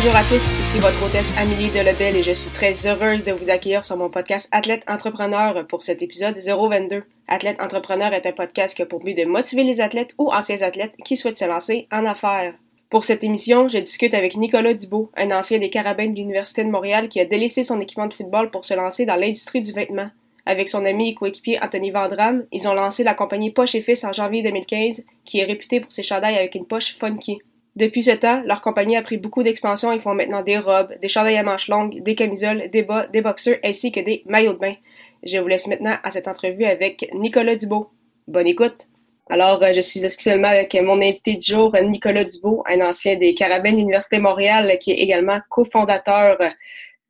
Bonjour à tous, ici votre hôtesse Amélie Delebel et je suis très heureuse de vous accueillir sur mon podcast Athlète Entrepreneur pour cet épisode 022. Athlète Entrepreneur est un podcast qui a pour but de motiver les athlètes ou anciens athlètes qui souhaitent se lancer en affaires. Pour cette émission, je discute avec Nicolas Dubo, un ancien des Carabins de l'Université de Montréal qui a délaissé son équipement de football pour se lancer dans l'industrie du vêtement. Avec son ami et coéquipier Anthony Vandram, ils ont lancé la compagnie Poche et Fils en janvier 2015, qui est réputée pour ses chandails avec une poche funky. Depuis ce temps, leur compagnie a pris beaucoup d'expansion et font maintenant des robes, des chandails à manches longues, des camisoles, des bas, des boxeurs ainsi que des maillots de bain. Je vous laisse maintenant à cette entrevue avec Nicolas Dubo. Bonne écoute! Alors, euh, je suis exclusivement avec mon invité du jour, Nicolas Dubo, un ancien des Carabins de l'Université Montréal, qui est également cofondateur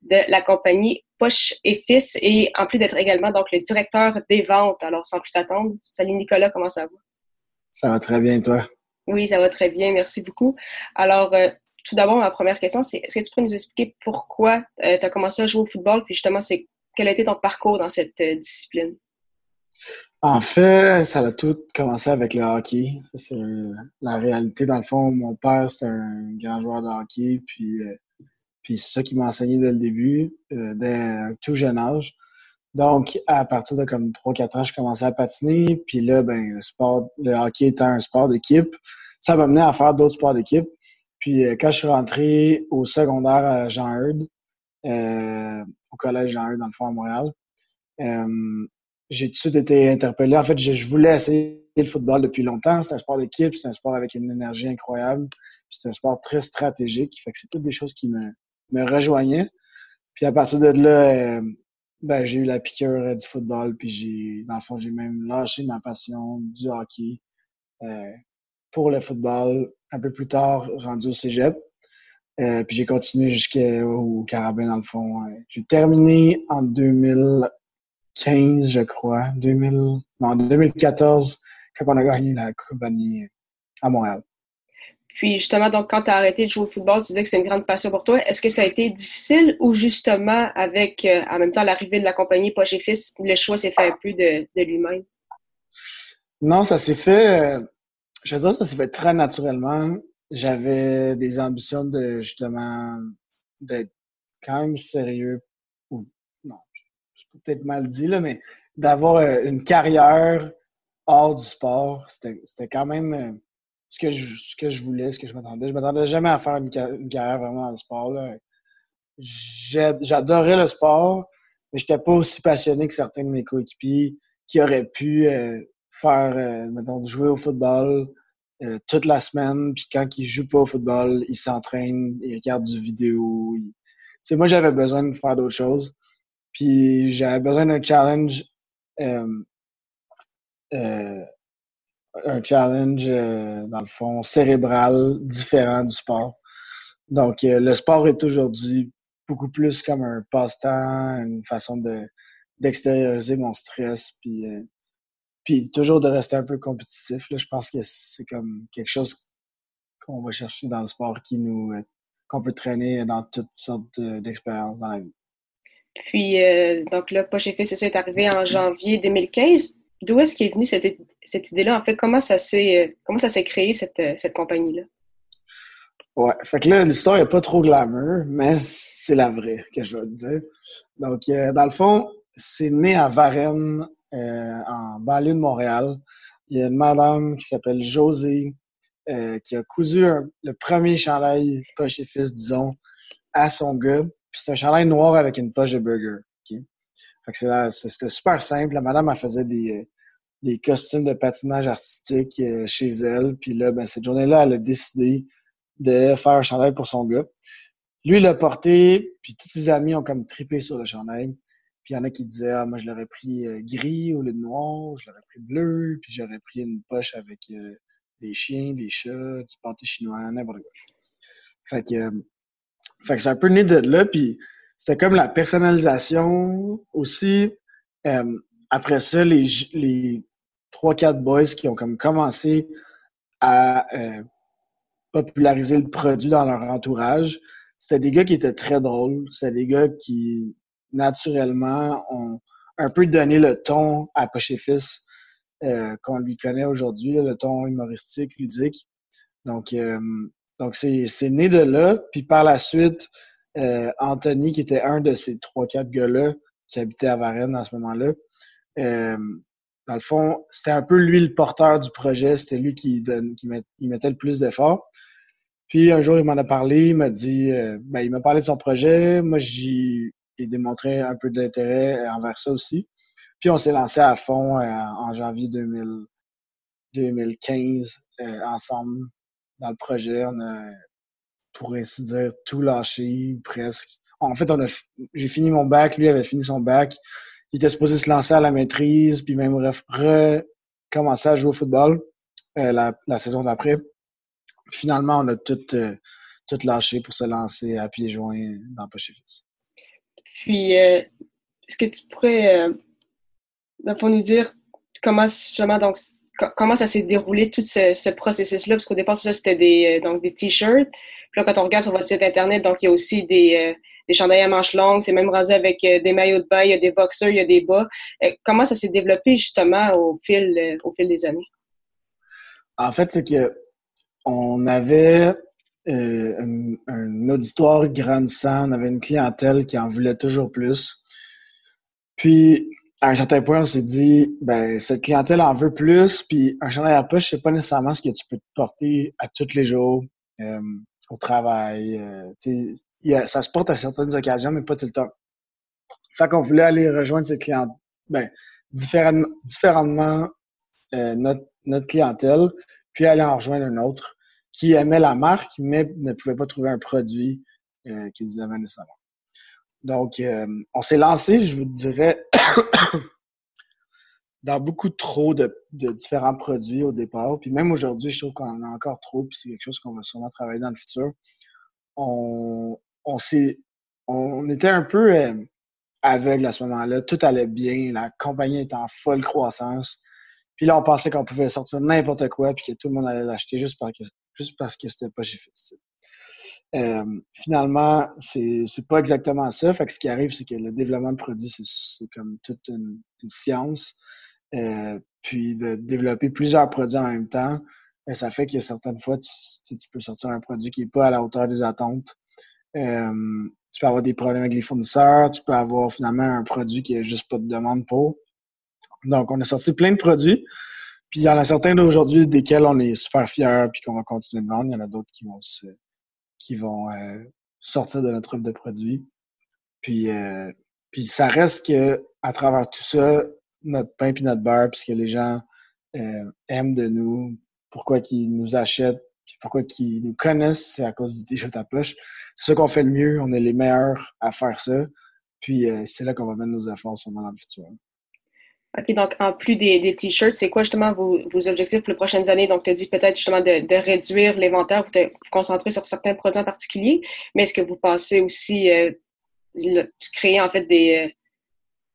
de la compagnie Poche et Fils et en plus d'être également donc le directeur des ventes. Alors, sans plus attendre, salut Nicolas, comment ça va? Ça va très bien, toi? Oui, ça va très bien. Merci beaucoup. Alors, euh, tout d'abord, ma première question, c'est est-ce que tu peux nous expliquer pourquoi euh, tu as commencé à jouer au football, puis justement, c'est quel a été ton parcours dans cette euh, discipline? En fait, ça a tout commencé avec le hockey. C'est la réalité. Dans le fond, mon père, c'est un grand joueur de hockey, puis, puis c'est ça qui m'a enseigné dès le début, dès un tout jeune âge. Donc, à partir de comme 3-4 ans, je commençais à patiner. Puis là, ben, le sport, le hockey étant un sport d'équipe, ça m'a mené à faire d'autres sports d'équipe. Puis euh, quand je suis rentré au secondaire à Jean Heard, euh, au collège Jean Heard, dans le fond, à Montréal, euh, j'ai tout de suite été interpellé. En fait, je, voulais essayer le football depuis longtemps. C'est un sport d'équipe, c'est un sport avec une énergie incroyable. C'est un sport très stratégique. Fait que c'est toutes des choses qui me, me rejoignaient. Puis à partir de là, ben, j'ai eu la piqûre euh, du football, puis j'ai, dans le fond, j'ai même lâché ma passion du hockey euh, pour le football un peu plus tard, rendu au cégep. Euh, puis j'ai continué jusqu'au Carabin, dans le fond. J'ai terminé en 2015, je crois. 2000, non, en 2014, quand on a gagné la Coupe à Montréal. Puis justement, donc quand tu as arrêté de jouer au football, tu disais que c'est une grande passion pour toi. Est-ce que ça a été difficile ou justement avec euh, en même temps l'arrivée de la compagnie Poche et Fils, le choix s'est fait un peu de, lui-même? Non, ça s'est fait. Euh, je veux dire, ça s'est fait très naturellement. J'avais des ambitions de justement d'être quand même sérieux. Ou, non, c'est peut-être mal dit, là, mais d'avoir euh, une carrière hors du sport. C'était quand même ce que je, ce que je voulais, ce que je m'attendais. Je m'attendais jamais à faire une, carrière vraiment dans le sport. J'adorais le sport, mais j'étais pas aussi passionné que certains de mes coéquipiers qui auraient pu euh, faire, euh, mettons, jouer au football euh, toute la semaine, puis quand ils jouent pas au football, ils s'entraînent, ils regardent du vidéo. Sais, moi, j'avais besoin de faire d'autres choses. Puis j'avais besoin d'un challenge euh, un challenge, euh, dans le fond, cérébral différent du sport. Donc, euh, le sport est aujourd'hui beaucoup plus comme un passe-temps, une façon de d'extérioriser mon stress, puis, euh, puis toujours de rester un peu compétitif. Là. Je pense que c'est comme quelque chose qu'on va chercher dans le sport qui nous qu'on peut traîner dans toutes sortes d'expériences dans la vie. Puis, donc là, Poche Fait, c'est ça, est arrivé en janvier 2015 d'où est-ce qu'est venue cette, cette idée-là? En fait, comment ça s'est comment ça s'est créé cette, cette compagnie-là? Ouais, fait que là, l'histoire n'est pas trop glamour, mais c'est la vraie que je vais te dire. Donc, euh, dans le fond, c'est né à Varennes, euh, en banlieue de Montréal. Il y a une madame qui s'appelle Josée, euh, qui a cousu le premier chandail poche et fils, disons, à son gars. Puis c'est un chandail noir avec une poche de burger. C'était super simple. La madame, elle faisait des, des costumes de patinage artistique euh, chez elle. Puis là, ben, cette journée-là, elle a décidé de faire un chandail pour son gars. Lui, il l'a porté, puis tous ses amis ont comme tripé sur le chandail. Puis il y en a qui disaient, ah, moi, je l'aurais pris euh, gris au lieu de noir, je l'aurais pris bleu, puis j'aurais pris une poche avec euh, des chiens, des chats, du pâté chinois, n'importe quoi. Fait que, fait que c'est un peu né de là, puis c'était comme la personnalisation aussi. Euh, après ça, les, les 3-4 boys qui ont comme commencé à euh, populariser le produit dans leur entourage, c'était des gars qui étaient très drôles. C'était des gars qui, naturellement, ont un peu donné le ton à Poche Fils euh, qu'on lui connaît aujourd'hui, le ton humoristique, ludique. Donc, euh, donc c'est né de là. Puis par la suite, euh, Anthony, qui était un de ces trois, quatre gars-là, qui habitait à Varennes à ce moment-là, dans le fond, c'était un peu lui le porteur du projet. C'était lui qui, donne, qui mettait le plus d'efforts. Puis un jour, il m'en a parlé, il m'a dit, euh, ben, il m'a parlé de son projet. Moi, j'y ai démontré un peu d'intérêt envers ça aussi. Puis on s'est lancé à fond euh, en janvier 2000, 2015 euh, ensemble dans le projet. On a, pour ainsi dire, tout lâché presque. En fait, on a, j'ai fini mon bac, lui avait fini son bac. Il était supposé se lancer à la maîtrise, puis même recommencer à jouer au football la, la saison d'après finalement, on a tout, euh, tout lâché pour se lancer à pieds joints dans Poche Puis, euh, est-ce que tu pourrais, euh, nous dire comment, justement, donc, comment ça s'est déroulé tout ce, processus-là? Parce qu'au départ, ça, c'était des, donc, des t-shirts. Puis là, quand on regarde sur votre site Internet, donc, il y a aussi des, des chandails à manches longues. C'est même rendu avec des maillots de bain, il y a des boxers, il y a des bas. comment ça s'est développé, justement, au fil, au fil des années? En fait, c'est que on avait euh, un, auditoire grandissant, on avait une clientèle qui en voulait toujours plus. Puis, à un certain point, on s'est dit, ben, cette clientèle en veut plus, puis un chandail à poche, c'est pas nécessairement ce que tu peux te porter à tous les jours, euh, au travail. Euh, ça se porte à certaines occasions, mais pas tout le temps. Fait qu'on voulait aller rejoindre cette clientèle, ben, différemment, différemment notre, notre clientèle, puis aller en rejoindre un autre qui aimait la marque, mais ne pouvait pas trouver un produit euh, qu'ils aimaient nécessairement. Donc, euh, on s'est lancé, je vous dirais, dans beaucoup trop de, différents produits au départ. Puis même aujourd'hui, je trouve qu'on en a encore trop, puis c'est quelque chose qu'on va sûrement travailler dans le futur. On, on s'est, on était un peu euh, aveugle à ce moment-là. Tout allait bien, la compagnie était en folle croissance. Puis là, on pensait qu'on pouvait sortir n'importe quoi, puis que tout le monde allait l'acheter juste parce que juste parce c'était pas chez Euh, finalement, c'est, pas exactement ça. Fait que ce qui arrive, c'est que le développement de produits, c'est, comme toute une, science. Euh, puis de développer plusieurs produits en même temps, ben, ça fait que certaines fois, tu, tu, peux sortir un produit qui est pas à la hauteur des attentes. Euh, tu peux avoir des problèmes avec les fournisseurs, tu peux avoir finalement un produit qui a juste pas de demande pour. Donc, on a sorti plein de produits. Puis il y en a certains d'aujourd'hui desquels on est super fiers puis qu'on va continuer de vendre. Il y en a d'autres qui vont se, qui vont euh, sortir de notre offre de produits. Puis, euh, puis ça reste que à travers tout ça, notre pain puis notre beurre, puisque les gens euh, aiment de nous, pourquoi qu'ils nous achètent, puis pourquoi qu'ils nous connaissent, c'est à cause du t-shirt à poche. C'est ça qu'on fait le mieux. On est les meilleurs à faire ça. Puis c'est là qu'on va mettre nos efforts sur dans le futur. OK, donc en plus des, t-shirts, c'est quoi justement vos, objectifs pour les prochaines années? Donc, tu as dit peut-être justement de, réduire l'inventaire, vous vous concentrer sur certains produits en particulier, mais est-ce que vous pensez aussi euh, créer en fait des,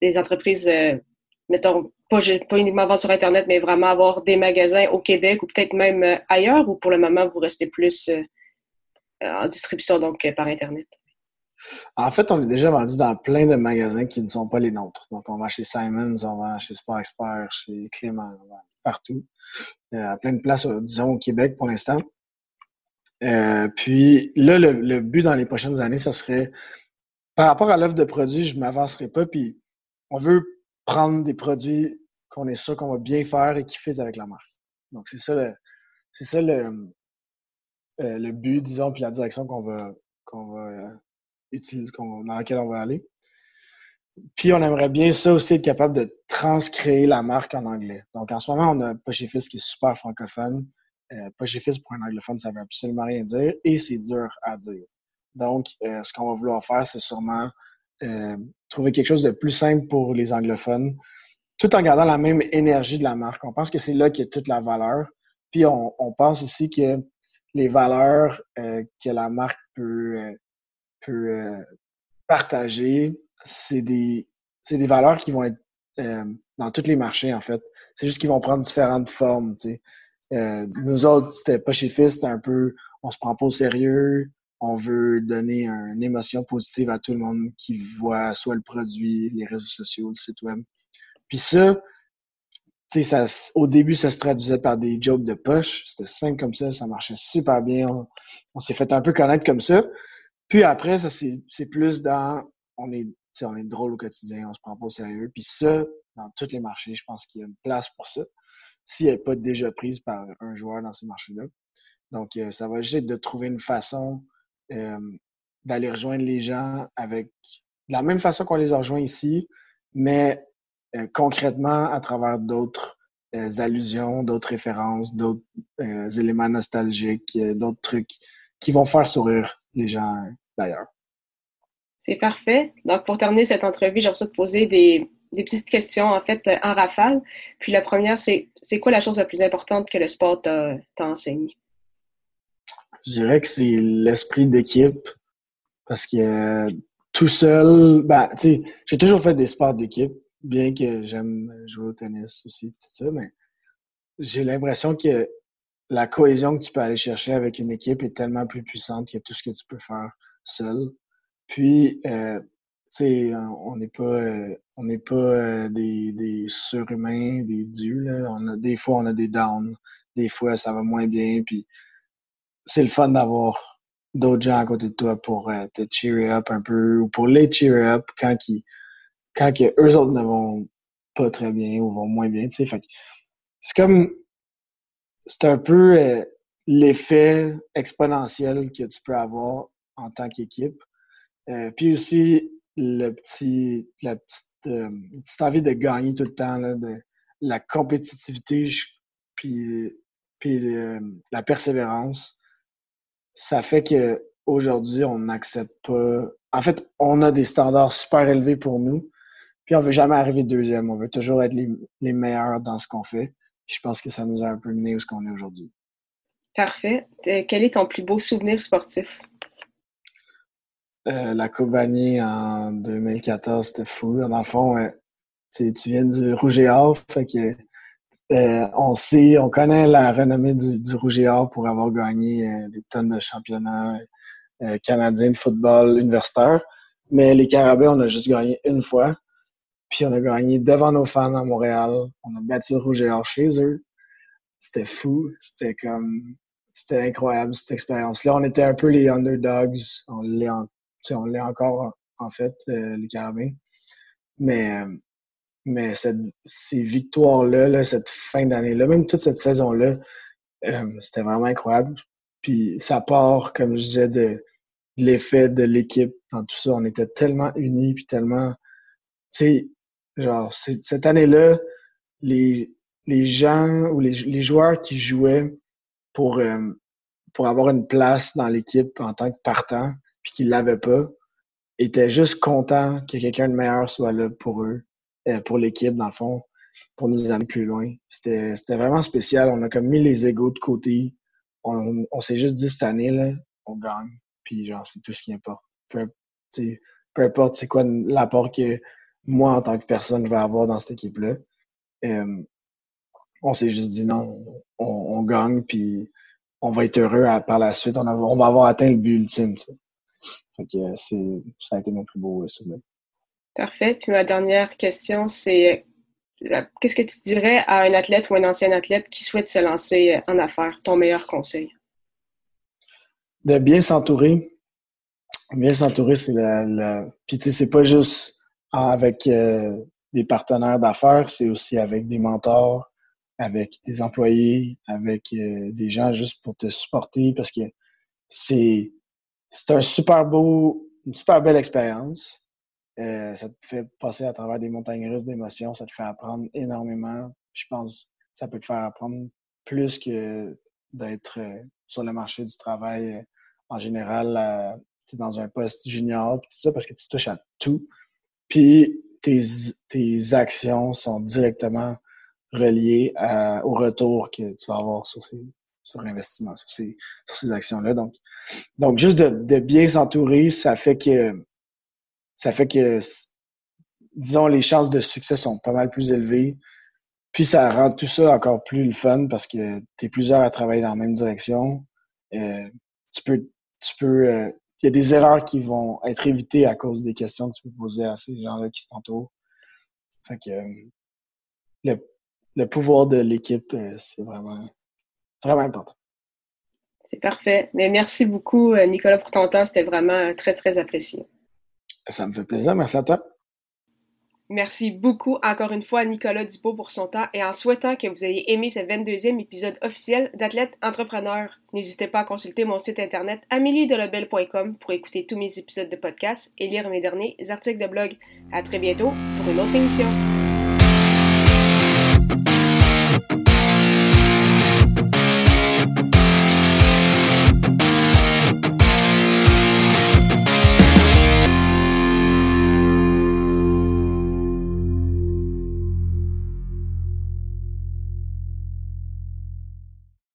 euh, entreprises, euh, mettons, pas, pas, uniquement vendre sur Internet, mais vraiment avoir des magasins au Québec ou peut-être même ailleurs, ou pour le moment, vous restez plus en distribution, donc par Internet? En fait, on est déjà vendu dans plein de magasins qui ne sont pas les nôtres. Donc, on va chez Simons, on va chez Sport Expert, chez Clément, partout. Euh, à plein de places, euh, disons, au Québec pour l'instant. Euh, puis là, le, but dans les prochaines années, ça serait, par rapport à l'offre de produits, je ne m'avancerai pas. Puis on veut prendre des produits qu'on est sûr qu'on va bien faire et qui fit avec la marque. Donc, c'est ça le, c'est ça le, le but, disons, puis la direction qu'on va, qu'on va dans laquelle on va aller. Puis on aimerait bien ça aussi être capable de transcréer la marque en anglais. Donc en ce moment, on a Pochefis qui est super francophone. Euh, pour un anglophone, ça veut absolument rien dire et c'est dur à dire. Donc, euh, ce qu'on va vouloir faire, c'est sûrement euh, trouver quelque chose de plus simple pour les anglophones, tout en gardant la même énergie de la marque. On pense que c'est là qu'il y a toute la valeur. Puis on, on pense aussi que les valeurs que la marque peut, peut partager, c'est des, des valeurs qui vont être dans tous les marchés, en fait. C'est juste qu'ils vont prendre différentes formes. Euh, nous autres, c'était pas chez Fils, c'était un peu, on se prend pas au sérieux, on veut donner une émotion positive à tout le monde qui voit soit le produit, les réseaux sociaux, le site web. Puis ça, au début, ça se traduisait par des jokes de poche. C'était simple comme ça, ça marchait super bien. On, s'est fait un peu connaître comme ça. Puis après, ça c'est plus dans, on est, on est drôle au quotidien, on se prend pas au sérieux. Puis ça, dans tous les marchés, je pense qu'il y a une place pour ça si elle n'est pas déjà prise par un joueur dans ces marchés-là. Donc, euh, ça va juste être de trouver une façon euh, d'aller rejoindre les gens avec de la même façon qu'on les a rejoints ici, mais euh, concrètement à travers d'autres allusions, d'autres références, d'autres éléments nostalgiques, d'autres trucs qui vont faire sourire les gens d'ailleurs. C'est parfait. Donc, pour terminer cette entrevue, j'aimerais te poser des, des petites questions, en fait, en rafale. Puis la première, c'est c'est quoi la chose la plus importante que le sport t'a enseigné? Je dirais que c'est l'esprit d'équipe. Parce que tout seul, ben, tu sais, j'ai toujours fait des sports d'équipe, bien que j'aime jouer au tennis aussi, tout ça, mais j'ai l'impression que la cohésion que tu peux aller chercher avec une équipe est tellement plus puissante que tout ce que tu peux faire seul. Puis, euh, sais, on n'est pas, euh, on n'est pas euh, des, des surhumains, des dieux. Là. Des fois, on a des downs. Des fois, ça va moins bien. Puis c'est le fun d'avoir d'autres gens à côté de toi pour euh, te cheer up un peu ou pour les cheer up quand ils, quand eux autres ne vont pas très bien ou vont moins bien. Fait c'est comme c'est un peu l'effet exponentiel que tu peux avoir en tant qu'équipe. puis aussi le petit, la petite, euh, petite, envie de gagner tout le temps, là, de la compétitivité, puis, puis euh, la persévérance, ça fait que aujourd'hui on n'accepte pas. En fait, on a des standards super élevés pour nous, puis on veut jamais arriver deuxième. On veut toujours être les meilleurs dans ce qu'on fait. Je pense que ça nous a un peu mené où ce qu'on est aujourd'hui. Parfait. Euh, quel est ton plus beau souvenir sportif? Euh, la Coupe Vanier en 2014, c'était fou. Dans le fond, tu viens du Rouge et Or, fait que euh, on sait, on connaît la renommée du, du Rouge et Or pour avoir gagné des tonnes de championnats canadiens de football universitaire. Mais les Carabins, on a juste gagné une fois. Puis on a gagné devant nos fans à Montréal. On a battu Rouge et Or chez eux. C'était fou. C'était comme c'était incroyable cette expérience-là. On était un peu les underdogs. On l'est encore, en fait, euh, les Carabins. Mais, mais ces victoires-là, cette fin d'année-là, même toute cette saison-là, euh, c'était vraiment incroyable. Puis ça part, comme je disais, de, l'effet de l'équipe dans tout ça. On était tellement unis, puis tellement... Tu sais, genre, cette année-là, les, les gens ou les, les joueurs qui jouaient pour, euh, pour avoir une place dans l'équipe en tant que partant, puis qu'ils l'avaient pas, étaient juste contents que quelqu'un de meilleur soit là pour eux, euh, pour l'équipe, dans le fond, pour nous amener plus loin. C'était vraiment spécial. On a comme mis les égaux de côté. On, on s'est juste dit cette année, là, on gagne. Puis genre, c'est tout ce qui importe. Peu, peu importe c'est quoi l'apport que moi, en tant que personne, je vais avoir dans cette équipe-là. Euh, on s'est juste dit non, on, on, gagne, puis on va être heureux par la suite. On, on va avoir atteint le but ultime. Fait que c'est, ça a été mon plus beau souvenir. Parfait. Puis ma dernière question, c'est euh, qu'est-ce que tu dirais à un athlète ou un ancien athlète qui souhaite se lancer en affaires? Ton meilleur conseil? De bien s'entourer. Bien s'entourer, c'est la, la... Puis tu sais, c'est pas juste avec euh, des partenaires d'affaires, c'est aussi avec des mentors, avec des employés, avec euh, des gens juste pour te supporter parce que c'est c'est un super beau, une super belle expérience. Euh, ça te fait passer à travers des montagnes russes d'émotions, ça te fait apprendre énormément. Je pense que ça peut te faire apprendre plus que d'être euh, sur le marché du travail euh, en général, euh, dans un poste junior, tout ça, parce que tu touches à tout. Puis tes, tes actions sont directement reliées au retour que tu vas avoir sur ces, surinvestissement sur ces, sur ces actions-là. Donc, donc juste de, de bien s'entourer, ça fait que ça fait que disons les chances de succès sont pas mal plus élevées. Puis ça rend tout ça encore plus le fun parce que tu es plusieurs à travailler dans la même direction. Euh, tu peux tu peux euh, il y a des erreurs qui vont être évitées à cause des questions que tu peux poser à ces gens-là qui t'entourent. Fait que euh, le, le pouvoir de l'équipe, euh, c'est vraiment, vraiment important. C'est parfait. Mais merci beaucoup, euh, Nicolas, pour ton temps. C'était vraiment très, très apprécié. Ça me fait plaisir. Merci à toi. Merci beaucoup encore une fois à Nicolas Dupont pour son temps et en souhaitant que vous ayez aimé ce 22e épisode officiel d'Athlète Entrepreneur. N'hésitez pas à consulter mon site internet ameliedelobel.com pour écouter tous mes épisodes de podcast et lire mes derniers articles de blog. À très bientôt pour une autre émission.